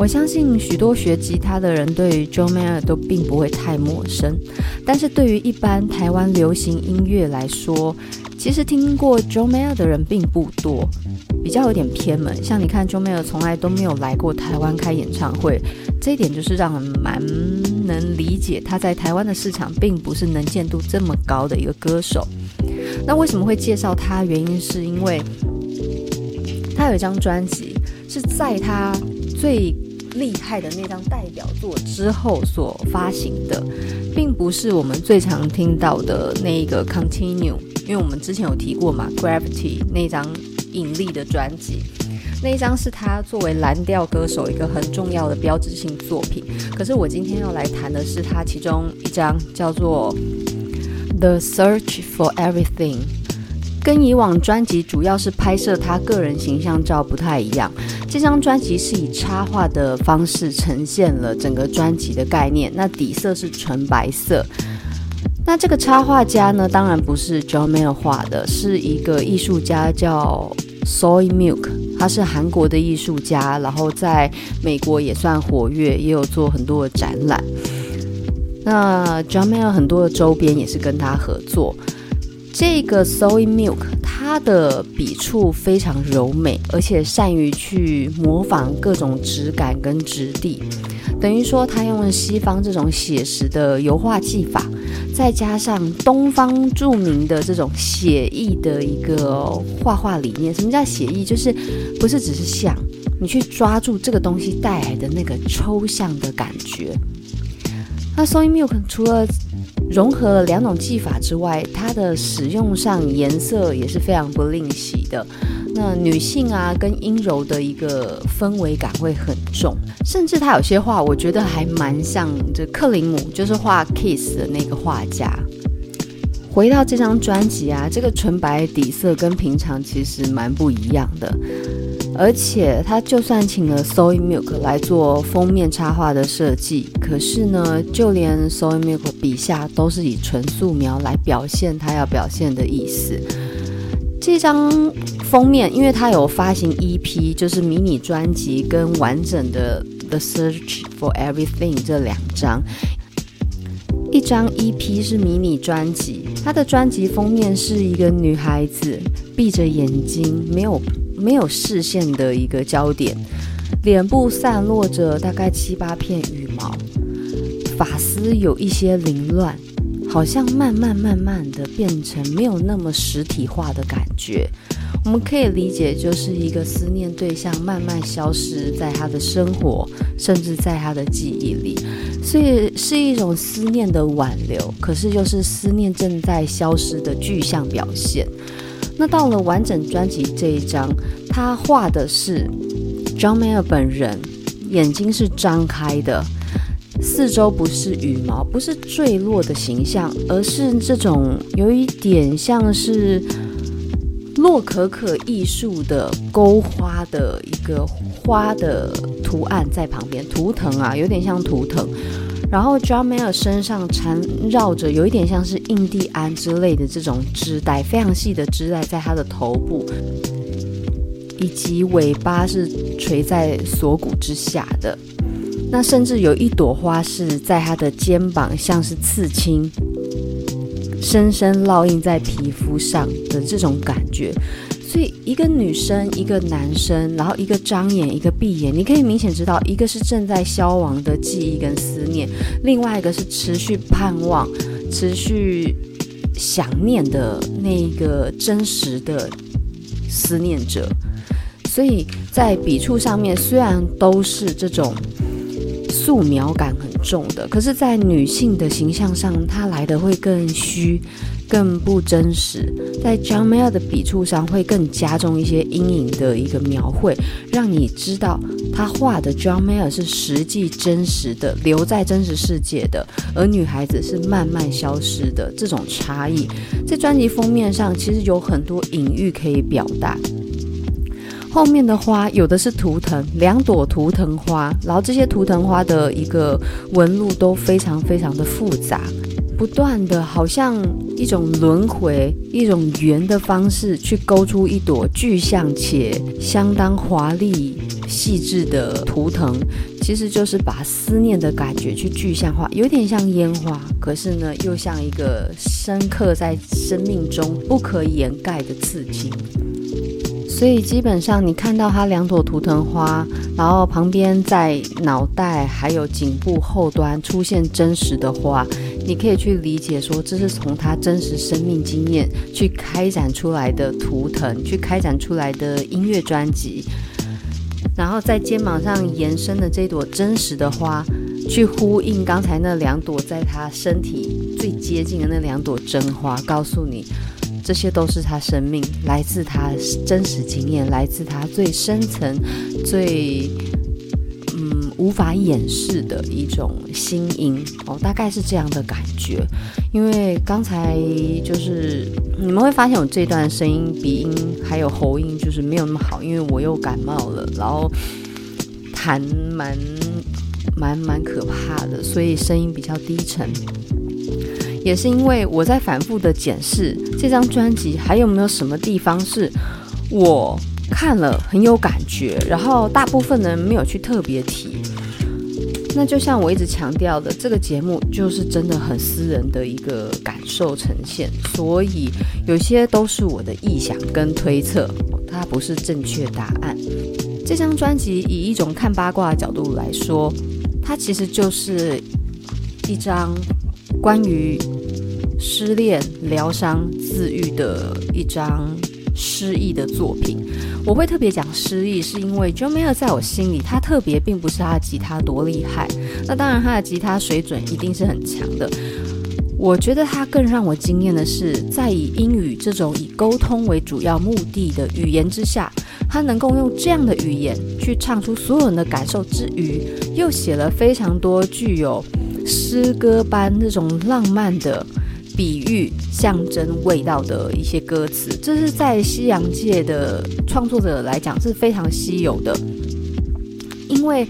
我相信许多学吉他的人对于 John Mayer 都并不会太陌生，但是对于一般台湾流行音乐来说，其实听过 John Mayer 的人并不多，比较有点偏门。像你看，John Mayer 从来都没有来过台湾开演唱会，这一点就是让人蛮能理解他在台湾的市场并不是能见度这么高的一个歌手。那为什么会介绍他？原因是因为他有一张专辑是在他最厉害的那张代表作之后所发行的，并不是我们最常听到的那一个 Continue，因为我们之前有提过嘛，Gravity 那张引力的专辑，那一张是他作为蓝调歌手一个很重要的标志性作品。可是我今天要来谈的是他其中一张叫做 The Search for Everything。跟以往专辑主要是拍摄他个人形象照不太一样，这张专辑是以插画的方式呈现了整个专辑的概念。那底色是纯白色。那这个插画家呢，当然不是 John Mayer 画的，是一个艺术家叫 Soy Milk，他是韩国的艺术家，然后在美国也算活跃，也有做很多的展览。那 John Mayer 很多的周边也是跟他合作。这个 Soy Milk，它的笔触非常柔美，而且善于去模仿各种质感跟质地，等于说他用了西方这种写实的油画技法，再加上东方著名的这种写意的一个画画理念。什么叫写意？就是不是只是像，你去抓住这个东西带来的那个抽象的感觉。那 Soy Milk 除了融合了两种技法之外，它的使用上颜色也是非常不吝惜的。那女性啊，跟阴柔的一个氛围感会很重，甚至他有些画，我觉得还蛮像这克林姆，就是画 Kiss 的那个画家。回到这张专辑啊，这个纯白底色跟平常其实蛮不一样的。而且他就算请了 Soy Milk 来做封面插画的设计，可是呢，就连 Soy Milk 笔下都是以纯素描来表现他要表现的意思。这张封面，因为他有发行 EP，就是迷你专辑跟完整的 The Search for Everything 这两张。一张 EP 是迷你专辑，它的专辑封面是一个女孩子闭着眼睛，没有。没有视线的一个焦点，脸部散落着大概七八片羽毛，发丝有一些凌乱，好像慢慢慢慢的变成没有那么实体化的感觉。我们可以理解，就是一个思念对象慢慢消失在他的生活，甚至在他的记忆里，所以是一种思念的挽留，可是又是思念正在消失的具象表现。那到了完整专辑这一张，他画的是 John Mayer 本人，眼睛是张开的，四周不是羽毛，不是坠落的形象，而是这种有一点像是洛可可艺术的勾花的一个花的图案在旁边，图腾啊，有点像图腾。然后 John Mayer 身上缠绕着有一点像是印第安之类的这种织带，非常细的织带，在他的头部，以及尾巴是垂在锁骨之下的。那甚至有一朵花是在他的肩膀，像是刺青，深深烙印在皮肤上的这种感觉。所以，一个女生，一个男生，然后一个张眼，一个闭眼，你可以明显知道，一个是正在消亡的记忆跟思念，另外一个是持续盼望、持续想念的那个真实的思念者。所以在笔触上面，虽然都是这种素描感很重的，可是，在女性的形象上，它来的会更虚。更不真实，在 John Mayer 的笔触上会更加重一些阴影的一个描绘，让你知道他画的 John Mayer 是实际真实的，留在真实世界的，而女孩子是慢慢消失的这种差异。在专辑封面上，其实有很多隐喻可以表达。后面的花有的是图腾，两朵图腾花，然后这些图腾花的一个纹路都非常非常的复杂。不断的，好像一种轮回、一种圆的方式，去勾出一朵具象且相当华丽、细致的图腾，其实就是把思念的感觉去具象化，有点像烟花，可是呢，又像一个深刻在生命中不可掩盖的刺激。所以基本上，你看到它两朵图腾花，然后旁边在脑袋还有颈部后端出现真实的花，你可以去理解说，这是从他真实生命经验去开展出来的图腾，去开展出来的音乐专辑，然后在肩膀上延伸的这朵真实的花，去呼应刚才那两朵在他身体最接近的那两朵真花，告诉你。这些都是他生命，来自他真实经验，来自他最深层、最无法掩饰的一种心音哦，大概是这样的感觉。因为刚才就是你们会发现我这段声音鼻音还有喉音就是没有那么好，因为我又感冒了，然后痰蛮蛮蛮可怕的，所以声音比较低沉。也是因为我在反复的检视这张专辑，还有没有什么地方是我看了很有感觉，然后大部分人没有去特别提。那就像我一直强调的，这个节目就是真的很私人的一个感受呈现，所以有些都是我的臆想跟推测，它不是正确答案。这张专辑以一种看八卦的角度来说，它其实就是一张。关于失恋、疗伤、自愈的一张诗意的作品，我会特别讲诗意，是因为 Jameer 在我心里，他特别并不是他的吉他多厉害，那当然他的吉他水准一定是很强的。我觉得他更让我惊艳的是，在以英语这种以沟通为主要目的的语言之下，他能够用这样的语言去唱出所有人的感受之余，又写了非常多具有。诗歌般那种浪漫的比喻、象征味道的一些歌词，这是在西洋界的创作者来讲是非常稀有的。因为，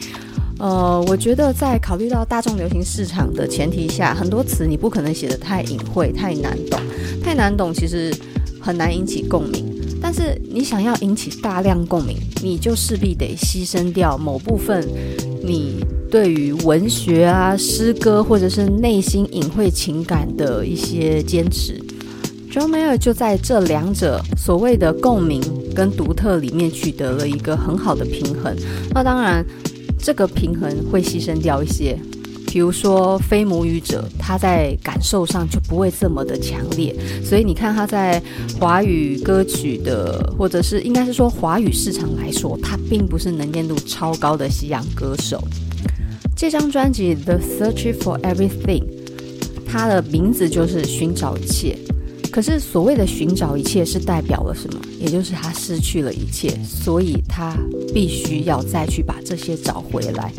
呃，我觉得在考虑到大众流行市场的前提下，很多词你不可能写得太隐晦、太难懂。太难懂其实很难引起共鸣。但是你想要引起大量共鸣，你就势必得牺牲掉某部分你。对于文学啊、诗歌或者是内心隐晦情感的一些坚持，John Mayer 就在这两者所谓的共鸣跟独特里面取得了一个很好的平衡。那当然，这个平衡会牺牲掉一些，比如说非母语者，他在感受上就不会这么的强烈。所以你看他在华语歌曲的，或者是应该是说华语市场来说，他并不是能见度超高的西洋歌手。这张专辑《The Search for Everything》，它的名字就是寻找一切。可是所谓的寻找一切是代表了什么？也就是他失去了一切，所以他必须要再去把这些找回来。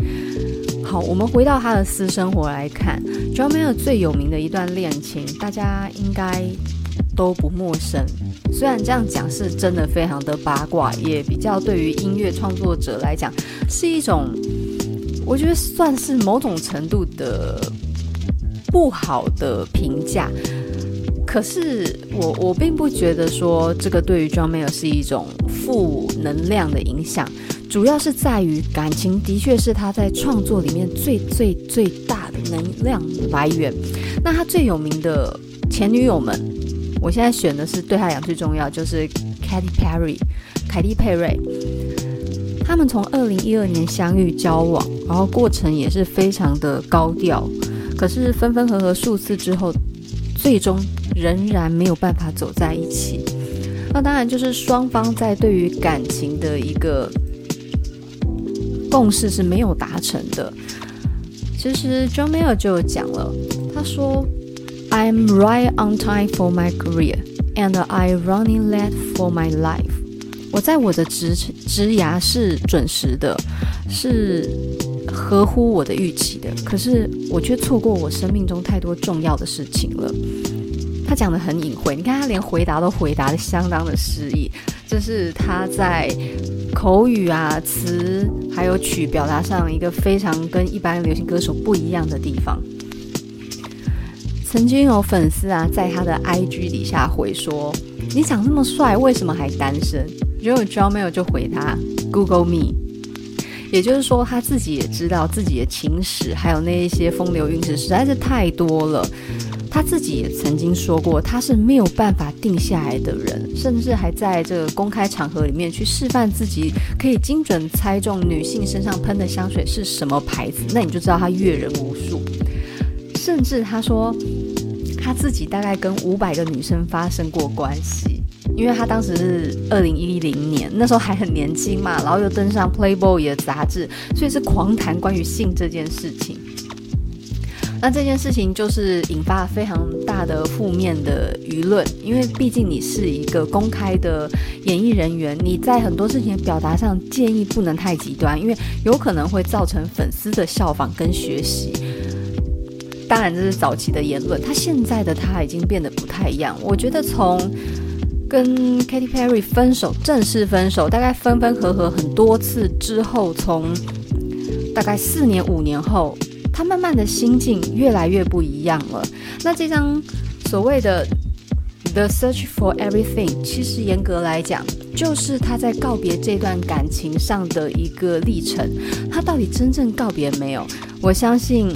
好，我们回到他的私生活来看，John Mayer 最有名的一段恋情，大家应该都不陌生。虽然这样讲是真的非常的八卦，也比较对于音乐创作者来讲是一种。我觉得算是某种程度的不好的评价，可是我我并不觉得说这个对于 John Mayer 是一种负能量的影响，主要是在于感情的确是他在创作里面最最最大的能量来源。那他最有名的前女友们，我现在选的是对他来讲最重要，就是 Katy Perry，凯蒂佩瑞。他们从二零一二年相遇交往，然后过程也是非常的高调。可是分分合合数次之后，最终仍然没有办法走在一起。那当然就是双方在对于感情的一个共识是没有达成的。其实 John Mayer 就讲了，他说：“I'm right on time for my career, and I'm running late for my life.” 我在我的职职涯是准时的，是合乎我的预期的，可是我却错过我生命中太多重要的事情了。他讲得很隐晦，你看他连回答都回答得相当的诗意，这是他在口语啊、词还有曲表达上一个非常跟一般流行歌手不一样的地方。曾经有粉丝啊在他的 IG 底下回说：“你长那么帅，为什么还单身？”结果 John Mayer 就回他：“Google me。”也就是说，他自己也知道自己的情史，还有那一些风流韵事实在是太多了。他自己也曾经说过，他是没有办法定下来的人，甚至还在这个公开场合里面去示范自己可以精准猜中女性身上喷的香水是什么牌子，那你就知道他阅人无数。甚至他说，他自己大概跟五百个女生发生过关系。因为他当时是二零一零年，那时候还很年轻嘛，然后又登上 Playboy 的杂志，所以是狂谈关于性这件事情。那这件事情就是引发非常大的负面的舆论，因为毕竟你是一个公开的演艺人员，你在很多事情的表达上建议不能太极端，因为有可能会造成粉丝的效仿跟学习。当然这是早期的言论，他现在的他已经变得不太一样。我觉得从跟 Katy Perry 分手，正式分手，大概分分合合很多次之后，从大概四年五年后，他慢慢的心境越来越不一样了。那这张所谓的 The Search for Everything，其实严格来讲，就是他在告别这段感情上的一个历程。他到底真正告别没有？我相信。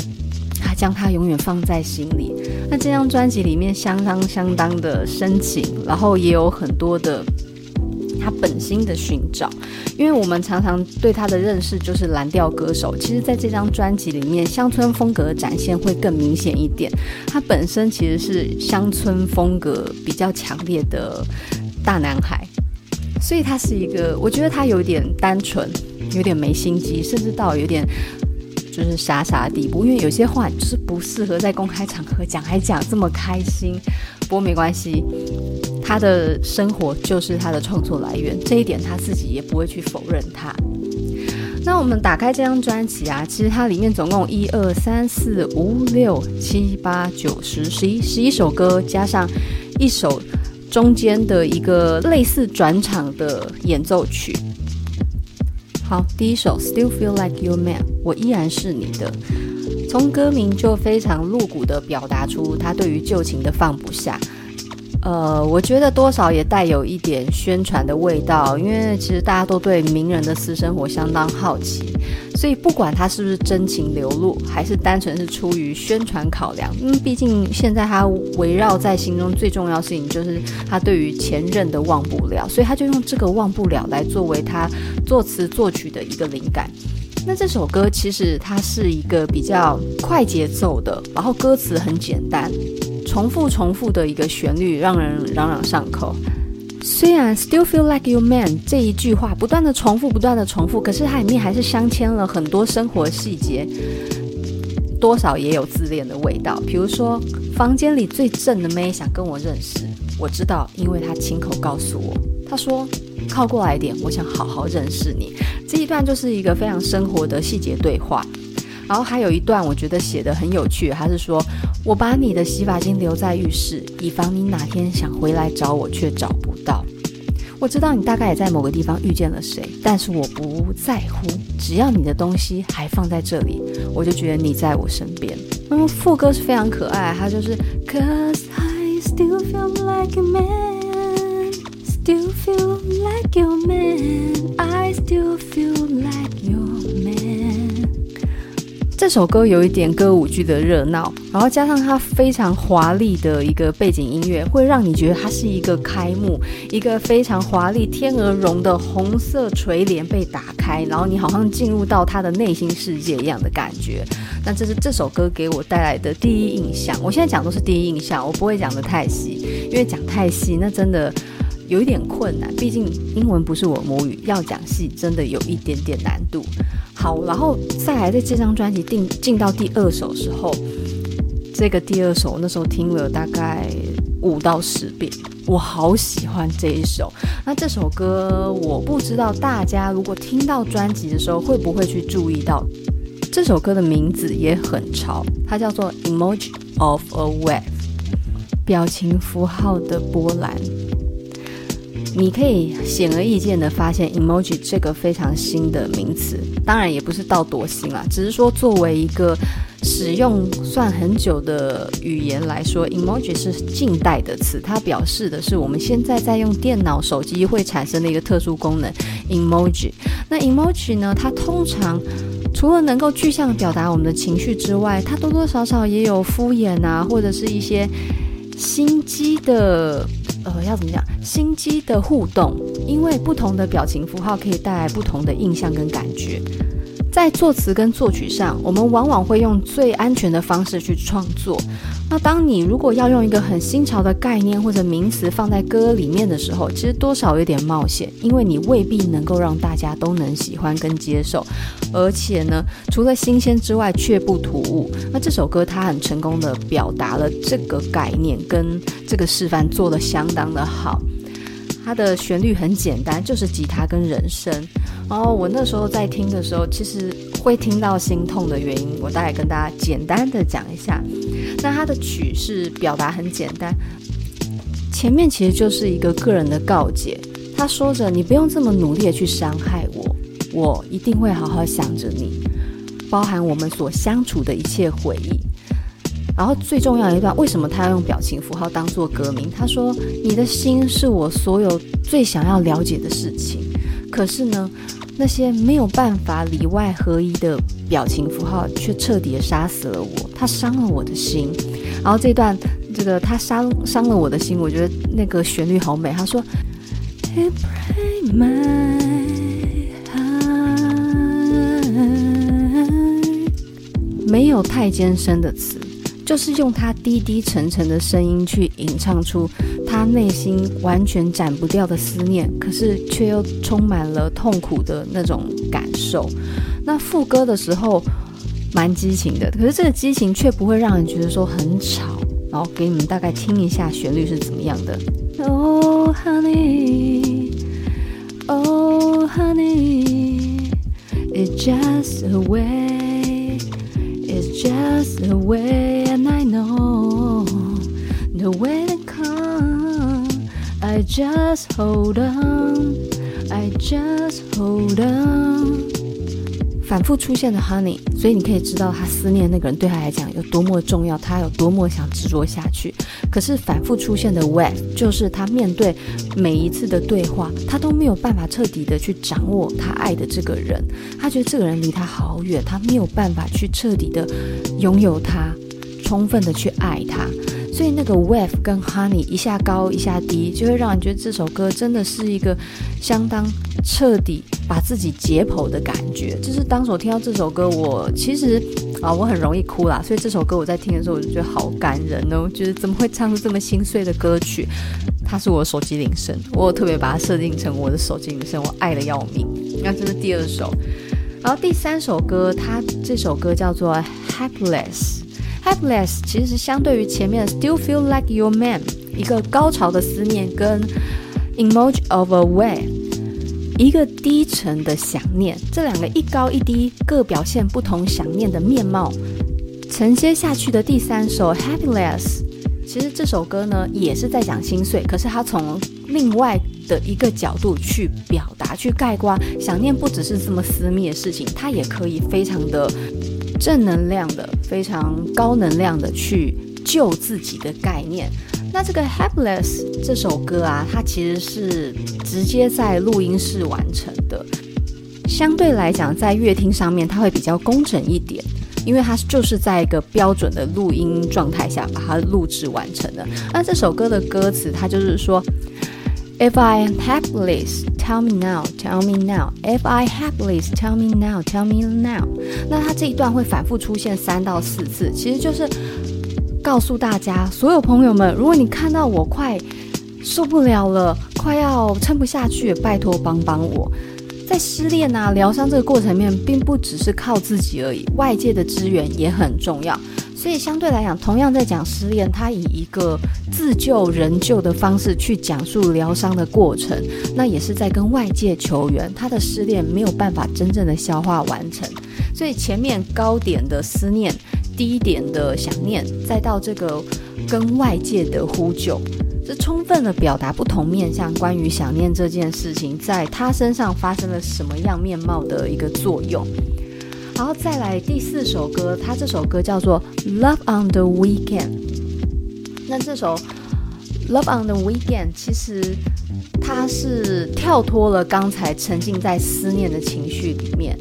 他将他永远放在心里。那这张专辑里面相当相当的深情，然后也有很多的他本心的寻找。因为我们常常对他的认识就是蓝调歌手，其实在这张专辑里面，乡村风格展现会更明显一点。他本身其实是乡村风格比较强烈的大男孩，所以他是一个，我觉得他有点单纯，有点没心机，甚至到有点。就是傻傻的地步，因为有些话就是不适合在公开场合讲，还讲这么开心。不过没关系，他的生活就是他的创作来源，这一点他自己也不会去否认他。那我们打开这张专辑啊，其实它里面总共一二三四五六七八九十十一十一首歌，加上一首中间的一个类似转场的演奏曲。好，第一首《Still Feel Like Your Man》，我依然是你的。从歌名就非常露骨地表达出他对于旧情的放不下。呃，我觉得多少也带有一点宣传的味道，因为其实大家都对名人的私生活相当好奇，所以不管他是不是真情流露，还是单纯是出于宣传考量，因为毕竟现在他围绕在心中最重要的事情就是他对于前任的忘不了，所以他就用这个忘不了来作为他作词作曲的一个灵感。那这首歌其实它是一个比较快节奏的，然后歌词很简单。重复重复的一个旋律，让人朗朗上口。虽然 “Still feel like you man” 这一句话不断的重复，不断的重复，可是它里面还是镶嵌了很多生活细节，多少也有自恋的味道。比如说，房间里最正的妹想跟我认识，我知道，因为她亲口告诉我，她说：“靠过来点，我想好好认识你。”这一段就是一个非常生活的细节对话。然后还有一段，我觉得写的很有趣，他是说：“我把你的洗发精留在浴室，以防你哪天想回来找我却找不到。我知道你大概也在某个地方遇见了谁，但是我不在乎，只要你的东西还放在这里，我就觉得你在我身边。”那么副歌是非常可爱，它就是：“Cause I still feel like a man, still feel like your man, I still feel like。”这首歌有一点歌舞剧的热闹，然后加上它非常华丽的一个背景音乐，会让你觉得它是一个开幕，一个非常华丽天鹅绒的红色垂帘被打开，然后你好像进入到他的内心世界一样的感觉。那这是这首歌给我带来的第一印象。我现在讲都是第一印象，我不会讲得太细，因为讲太细那真的有一点困难，毕竟英文不是我母语，要讲细真的有一点点难度。好，然后再来，在这张专辑进进到第二首时候，这个第二首那时候听了大概五到十遍，我好喜欢这一首。那这首歌我不知道大家如果听到专辑的时候会不会去注意到，这首歌的名字也很潮，它叫做 Emoji of a Wave，表情符号的波澜。你可以显而易见的发现，emoji 这个非常新的名词，当然也不是到多新啦，只是说作为一个使用算很久的语言来说，emoji 是近代的词，它表示的是我们现在在用电脑、手机会产生的一个特殊功能 emoji。那 emoji 呢，它通常除了能够具象表达我们的情绪之外，它多多少少也有敷衍啊，或者是一些心机的，呃，要怎么讲？心机的互动，因为不同的表情符号可以带来不同的印象跟感觉。在作词跟作曲上，我们往往会用最安全的方式去创作。那当你如果要用一个很新潮的概念或者名词放在歌里面的时候，其实多少有点冒险，因为你未必能够让大家都能喜欢跟接受。而且呢，除了新鲜之外，却不突兀。那这首歌它很成功的表达了这个概念，跟这个示范做得相当的好。它的旋律很简单，就是吉他跟人声。然后我那时候在听的时候，其实会听到心痛的原因，我大概跟大家简单的讲一下。那它的曲是表达很简单，前面其实就是一个个人的告解。他说着：“你不用这么努力的去伤害我，我一定会好好想着你，包含我们所相处的一切回忆。”然后最重要的一段，为什么他要用表情符号当做歌名？他说：“你的心是我所有最想要了解的事情，可是呢，那些没有办法里外合一的表情符号却彻底的杀死了我，他伤了我的心。”然后这段这个他伤伤了我的心，我觉得那个旋律好美。他说：“It break my heart。”没有太艰深的词。就是用他低低沉沉的声音去吟唱出他内心完全斩不掉的思念，可是却又充满了痛苦的那种感受。那副歌的时候蛮激情的，可是这个激情却不会让人觉得说很吵。然后给你们大概听一下旋律是怎么样的。Oh honey, oh honey, it's just a way, it's just a way. The way they come, I just hold on, I just hold on。反复出现的 Honey，所以你可以知道他思念那个人对他来讲有多么重要，他有多么想执着下去。可是反复出现的 With，就是他面对每一次的对话，他都没有办法彻底的去掌握他爱的这个人。他觉得这个人离他好远，他没有办法去彻底的拥有他。充分的去爱他，所以那个 wave 跟 honey 一下高一下低，就会让人觉得这首歌真的是一个相当彻底把自己解剖的感觉。就是当时我听到这首歌，我其实啊我很容易哭啦，所以这首歌我在听的时候我就觉得好感人哦，就是怎么会唱出这么心碎的歌曲？它是我的手机铃声，我特别把它设定成我的手机铃声，我爱得要命。那这是第二首，然后第三首歌，它这首歌叫做 Helpless。Helpless 其实相对于前面 Still Feel Like Your Man 一个高潮的思念，跟 Emoji of a Way 一个低沉的想念，这两个一高一低，各表现不同想念的面貌。承接下去的第三首 Happiness，其实这首歌呢也是在讲心碎，可是它从另外的一个角度去表达、去概括想念，不只是这么私密的事情，它也可以非常的。正能量的，非常高能量的去救自己的概念。那这个《Helpless》这首歌啊，它其实是直接在录音室完成的。相对来讲，在乐听上面，它会比较工整一点，因为它就是在一个标准的录音状态下把它录制完成的。那这首歌的歌词，它就是说。If I am helpless, tell me now, tell me now. If I helpless, tell me now, tell me now. 那它这一段会反复出现三到四次，其实就是告诉大家，所有朋友们，如果你看到我快受不了了，快要撑不下去，拜托帮帮我。在失恋啊、疗伤这个过程面，并不只是靠自己而已，外界的资源也很重要。所以相对来讲，同样在讲失恋，他以一个自救人救的方式去讲述疗伤的过程，那也是在跟外界求援。他的失恋没有办法真正的消化完成，所以前面高点的思念，低点的想念，再到这个跟外界的呼救，这充分的表达不同面向关于想念这件事情，在他身上发生了什么样面貌的一个作用。然后再来第四首歌，他这首歌叫做《Love on the Weekend》。那这首《Love on the Weekend》其实它是跳脱了刚才沉浸在思念的情绪里面。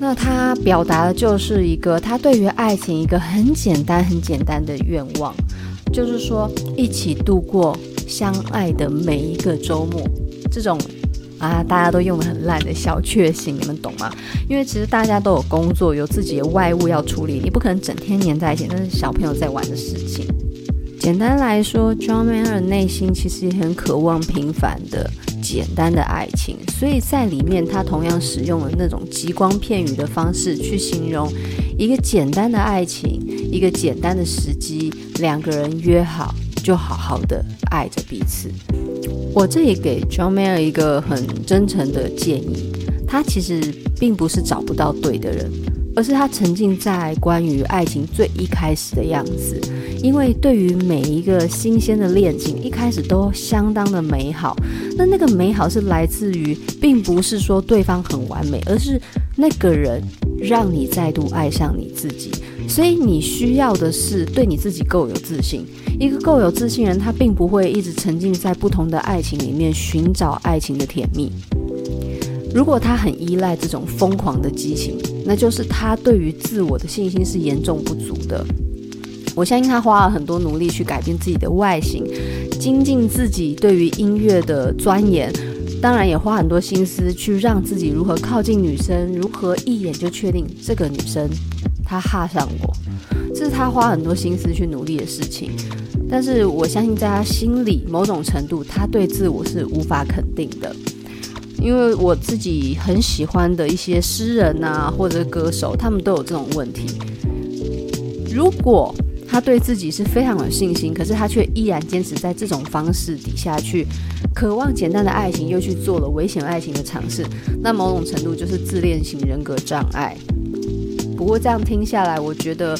那他表达的就是一个他对于爱情一个很简单、很简单的愿望，就是说一起度过相爱的每一个周末。这种啊，大家都用的很烂的小确幸，你们懂吗？因为其实大家都有工作，有自己的外务要处理，你不可能整天黏在一起，那是小朋友在玩的事情。简单来说，John Mayer 内心其实也很渴望平凡的、简单的爱情，所以在里面他同样使用了那种极光片语的方式去形容一个简单的爱情，一个简单的时机，两个人约好就好好的爱着彼此。我这里给 John Mayer 一个很真诚的建议，他其实并不是找不到对的人，而是他沉浸在关于爱情最一开始的样子。因为对于每一个新鲜的恋情，一开始都相当的美好。那那个美好是来自于，并不是说对方很完美，而是那个人让你再度爱上你自己。所以你需要的是对你自己够有自信。一个够有自信人，他并不会一直沉浸在不同的爱情里面寻找爱情的甜蜜。如果他很依赖这种疯狂的激情，那就是他对于自我的信心是严重不足的。我相信他花了很多努力去改变自己的外形，精进自己对于音乐的钻研，当然也花很多心思去让自己如何靠近女生，如何一眼就确定这个女生她哈上我，这是他花很多心思去努力的事情。但是我相信，在他心里，某种程度，他对自我是无法肯定的。因为我自己很喜欢的一些诗人啊，或者歌手，他们都有这种问题。如果他对自己是非常有信心，可是他却依然坚持在这种方式底下去渴望简单的爱情，又去做了危险爱情的尝试，那某种程度就是自恋型人格障碍。不过这样听下来，我觉得。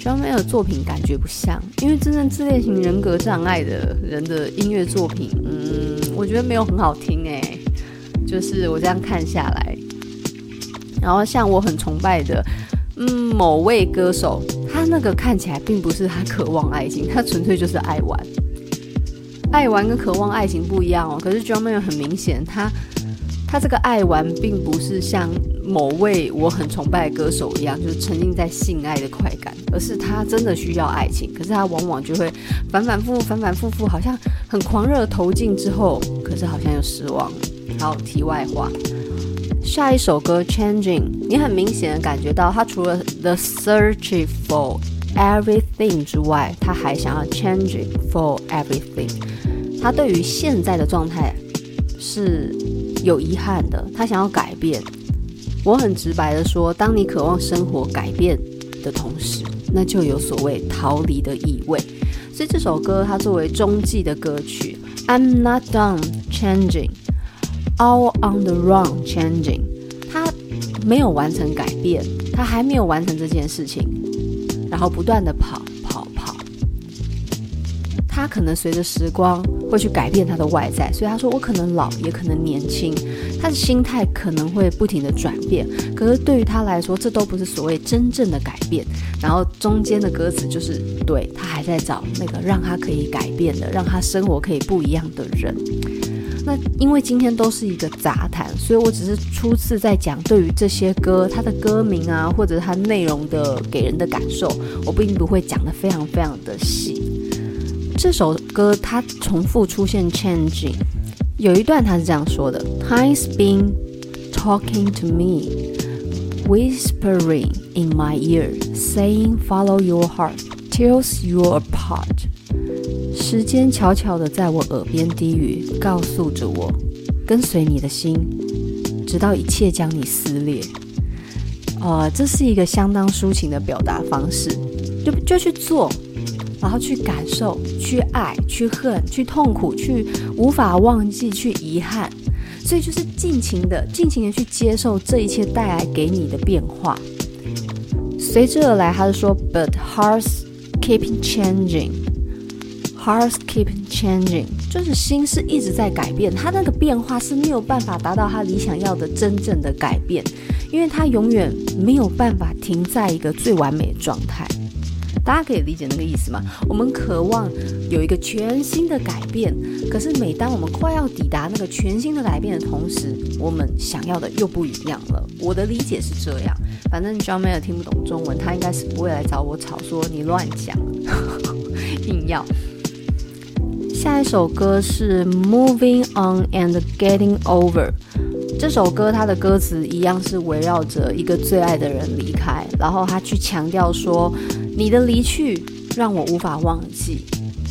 John Mayer 的作品感觉不像，因为真正自恋型人格障碍的人的音乐作品，嗯，我觉得没有很好听诶。就是我这样看下来，然后像我很崇拜的，嗯，某位歌手，他那个看起来并不是他渴望爱情，他纯粹就是爱玩。爱玩跟渴望爱情不一样哦。可是 John Mayer 很明显，他他这个爱玩并不是像。某位我很崇拜的歌手一样，就是沉浸在性爱的快感，而是他真的需要爱情，可是他往往就会反反复复、反反复复，好像很狂热投进之后，可是好像又失望。好，题外话，下一首歌《Changing》，你很明显的感觉到他除了 The Search for Everything 之外，他还想要 Changing for Everything。他对于现在的状态是有遗憾的，他想要改变。我很直白的说，当你渴望生活改变的同时，那就有所谓逃离的意味。所以这首歌它作为中继的歌曲，I'm not done changing, all on the run changing。他没有完成改变，他还没有完成这件事情，然后不断的跑。他可能随着时光会去改变他的外在，所以他说我可能老，也可能年轻。他的心态可能会不停的转变，可是对于他来说，这都不是所谓真正的改变。然后中间的歌词就是，对，他还在找那个让他可以改变的，让他生活可以不一样的人。那因为今天都是一个杂谈，所以我只是初次在讲对于这些歌，它的歌名啊，或者它内容的给人的感受，我并不会讲得非常非常的细。这首歌它重复出现 changing。有一段它是这样说的：Time's been talking to me, whispering in my ear, saying follow your heart till you're apart。时间悄悄地在我耳边低语，告诉着我跟随你的心，直到一切将你撕裂。呃，这是一个相当抒情的表达方式，就就去做。然后去感受，去爱，去恨，去痛苦，去无法忘记，去遗憾，所以就是尽情的、尽情的去接受这一切带来给你的变化。随之而来，他是说，But hearts keep changing, Hearts keep changing，就是心是一直在改变，他那个变化是没有办法达到他理想要的真正的改变，因为他永远没有办法停在一个最完美的状态。大家可以理解那个意思吗？我们渴望有一个全新的改变，可是每当我们快要抵达那个全新的改变的同时，我们想要的又不一样了。我的理解是这样，反正 John Mayer 听不懂中文，他应该是不会来找我吵说你乱讲，硬要。下一首歌是 Moving On and Getting Over。这首歌它的歌词一样是围绕着一个最爱的人离开，然后他去强调说。你的离去让我无法忘记，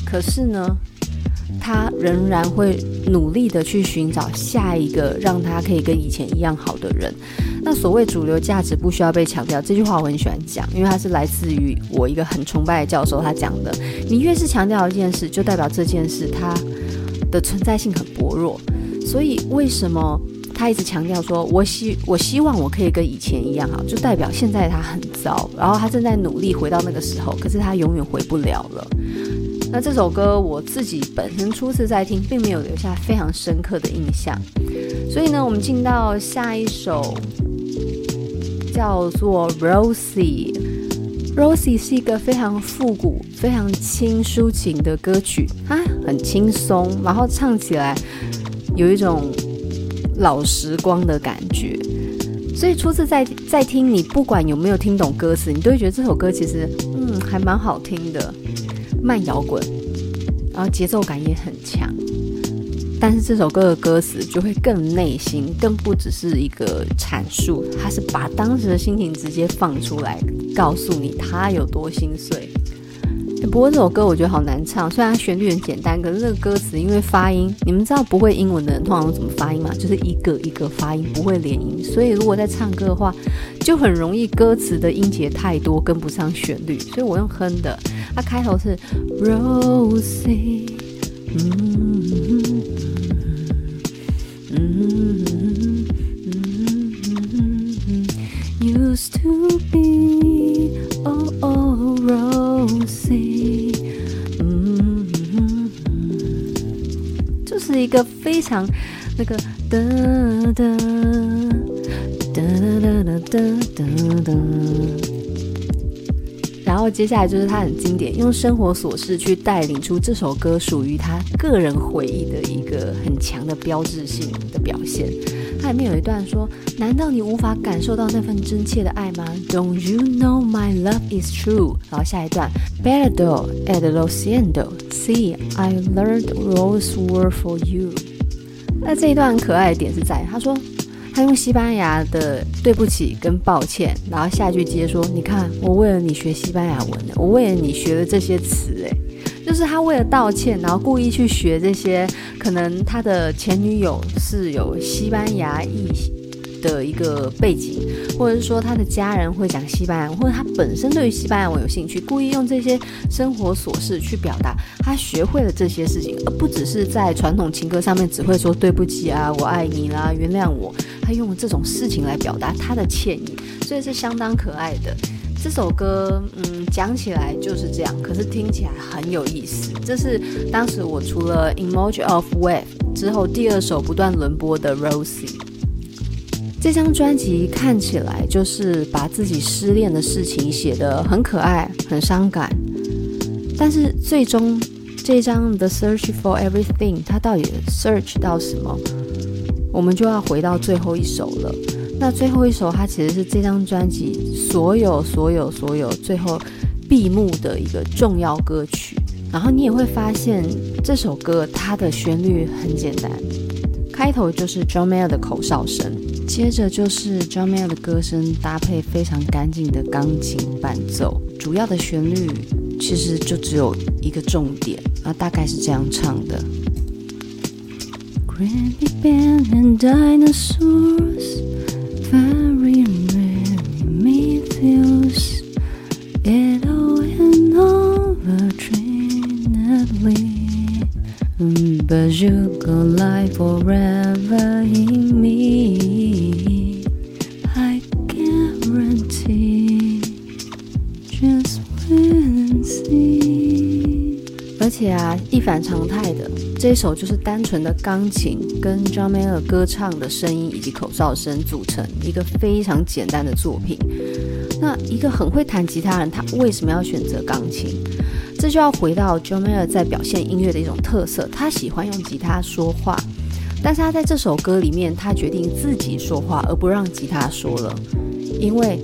可是呢，他仍然会努力的去寻找下一个让他可以跟以前一样好的人。那所谓主流价值不需要被强调，这句话我很喜欢讲，因为它是来自于我一个很崇拜的教授他讲的。你越是强调一件事，就代表这件事它的存在性很薄弱。所以为什么？他一直强调说：“我希我希望我可以跟以前一样好，就代表现在他很糟，然后他正在努力回到那个时候，可是他永远回不了了。”那这首歌我自己本身初次在听，并没有留下非常深刻的印象。所以呢，我们进到下一首，叫做《Rosie》。《Rosie》是一个非常复古、非常轻抒情的歌曲，它很轻松，然后唱起来有一种。老时光的感觉，所以初次在在听你，不管有没有听懂歌词，你都会觉得这首歌其实嗯还蛮好听的，慢摇滚，然后节奏感也很强。但是这首歌的歌词就会更内心，更不只是一个阐述，它是把当时的心情直接放出来，告诉你他有多心碎。不过这首歌我觉得好难唱，虽然旋律很简单，可是这个歌词因为发音，你们知道不会英文的人通常都怎么发音吗？就是一个一个发音，不会连音，所以如果在唱歌的话，就很容易歌词的音节太多跟不上旋律，所以我用哼的。它开头是 Rosie，嗯，Used to be Rosie。是一个非常那个哒哒哒哒哒哒哒，然后接下来就是他很经典，用生活琐事去带领出这首歌属于他个人回忆的一个很强的标志性的表现。它里面有一段说：“难道你无法感受到那份真切的爱吗？”Don't you know my love is true？然后下一段：“Bellado at lo siento, see I learned rose were for you。”那这一段可爱的点是在他说他用西班牙的“对不起”跟“抱歉”，然后下句接说：“你看，我为了你学西班牙文，我为了你学了这些词。”哎。就是他为了道歉，然后故意去学这些，可能他的前女友是有西班牙裔的一个背景，或者是说他的家人会讲西班牙，或者他本身对于西班牙文有兴趣，故意用这些生活琐事去表达他学会了这些事情，而不只是在传统情歌上面只会说对不起啊，我爱你啦，原谅我，他用这种事情来表达他的歉意，所以是相当可爱的。这首歌，嗯，讲起来就是这样，可是听起来很有意思。这是当时我除了《Emoji of Wave》之后第二首不断轮播的《Rosie》。这张专辑看起来就是把自己失恋的事情写得很可爱、很伤感，但是最终这张《The Search for Everything》它到底 search 到什么？我们就要回到最后一首了。那最后一首，它其实是这张专辑所有、所有、所有最后闭幕的一个重要歌曲。然后你也会发现这首歌它的旋律很简单，开头就是 John Mayer 的口哨声，接着就是 John Mayer 的歌声搭配非常干净的钢琴伴奏。主要的旋律其实就只有一个重点，大概是这样唱的：Granny Band and Dinosaurs。very many meteors. It all went over trainedly. But you go live forever in me. 一反常态的这一首就是单纯的钢琴跟 John Mayer 歌唱的声音以及口哨声组成一个非常简单的作品。那一个很会弹吉他人，他为什么要选择钢琴？这就要回到 John Mayer 在表现音乐的一种特色，他喜欢用吉他说话，但是他在这首歌里面，他决定自己说话，而不让吉他说了，因为。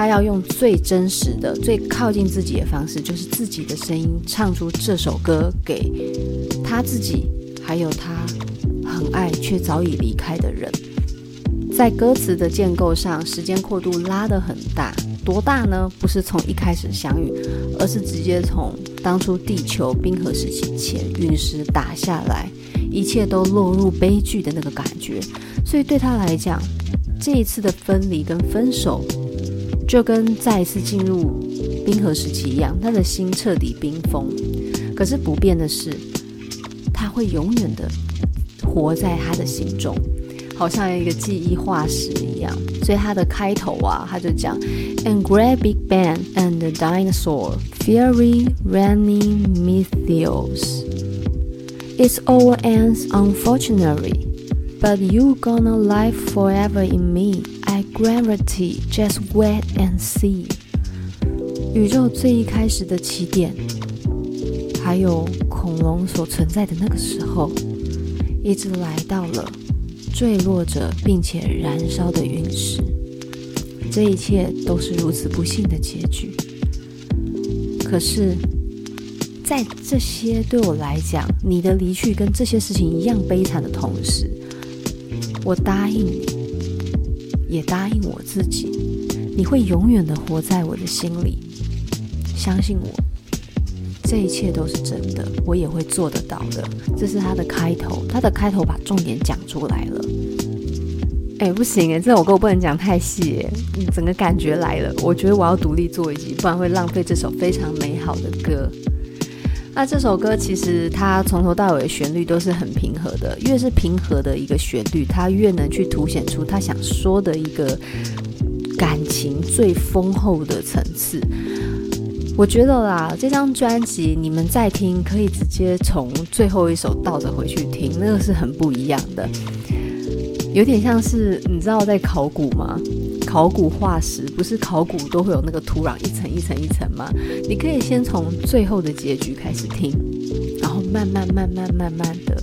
他要用最真实的、最靠近自己的方式，就是自己的声音唱出这首歌给他自己，还有他很爱却早已离开的人。在歌词的建构上，时间跨度拉得很大，多大呢？不是从一开始相遇，而是直接从当初地球冰河时期前陨石打下来，一切都落入悲剧的那个感觉。所以对他来讲，这一次的分离跟分手。就跟再一次进入冰河时期一样，他的心彻底冰封。可是不变的是，他会永远的活在他的心中，好像一个记忆化石一样。所以他的开头啊，他就讲：And great big bang and the dinosaur, fiery rainy meteors. It's all ends unfortunately, but you gonna live forever in me. I Gravity, just wait and see。宇宙最一开始的起点，还有恐龙所存在的那个时候，一直来到了坠落着并且燃烧的陨石。这一切都是如此不幸的结局。可是，在这些对我来讲，你的离去跟这些事情一样悲惨的同时，我答应你。也答应我自己，你会永远的活在我的心里。相信我，这一切都是真的，我也会做得到的。这是他的开头，他的开头把重点讲出来了。哎，不行哎，这首歌我不能讲太细哎，整个感觉来了。我觉得我要独立做一集，不然会浪费这首非常美好的歌。那这首歌其实它从头到尾旋律都是很平和的，越是平和的一个旋律，它越能去凸显出他想说的一个感情最丰厚的层次。我觉得啦，这张专辑你们再听，可以直接从最后一首倒着回去听，那个是很不一样的，有点像是你知道在考古吗？考古化石不是考古都会有那个土壤一层一层一层吗？你可以先从最后的结局开始听，然后慢慢慢慢慢慢的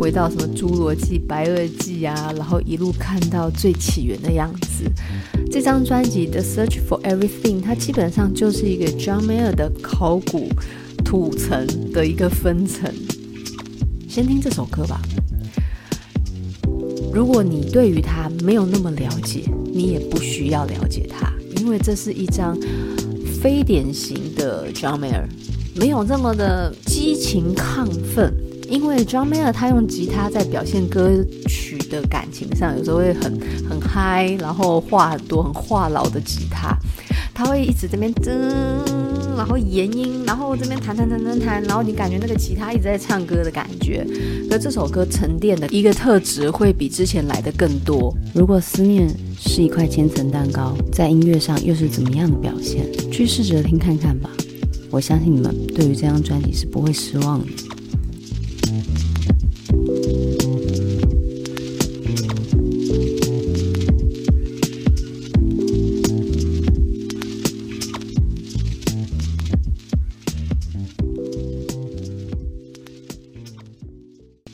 回到什么侏罗纪、白垩纪啊，然后一路看到最起源的样子。这张专辑《The Search for Everything》它基本上就是一个 John Mayer 的考古土层的一个分层。先听这首歌吧。如果你对于他没有那么了解，你也不需要了解他，因为这是一张非典型的 John Mayer，没有这么的激情亢奋。因为 John Mayer 他用吉他在表现歌曲的感情上，有时候会很很嗨，然后话很多，很话痨的吉他，他会一直这边噔。然后延音，然后这边弹弹弹弹弹，然后你感觉那个吉他一直在唱歌的感觉。那这首歌沉淀的一个特质会比之前来的更多。如果思念是一块千层蛋糕，在音乐上又是怎么样的表现？去试着听看看吧。我相信你们对于这张专辑是不会失望的。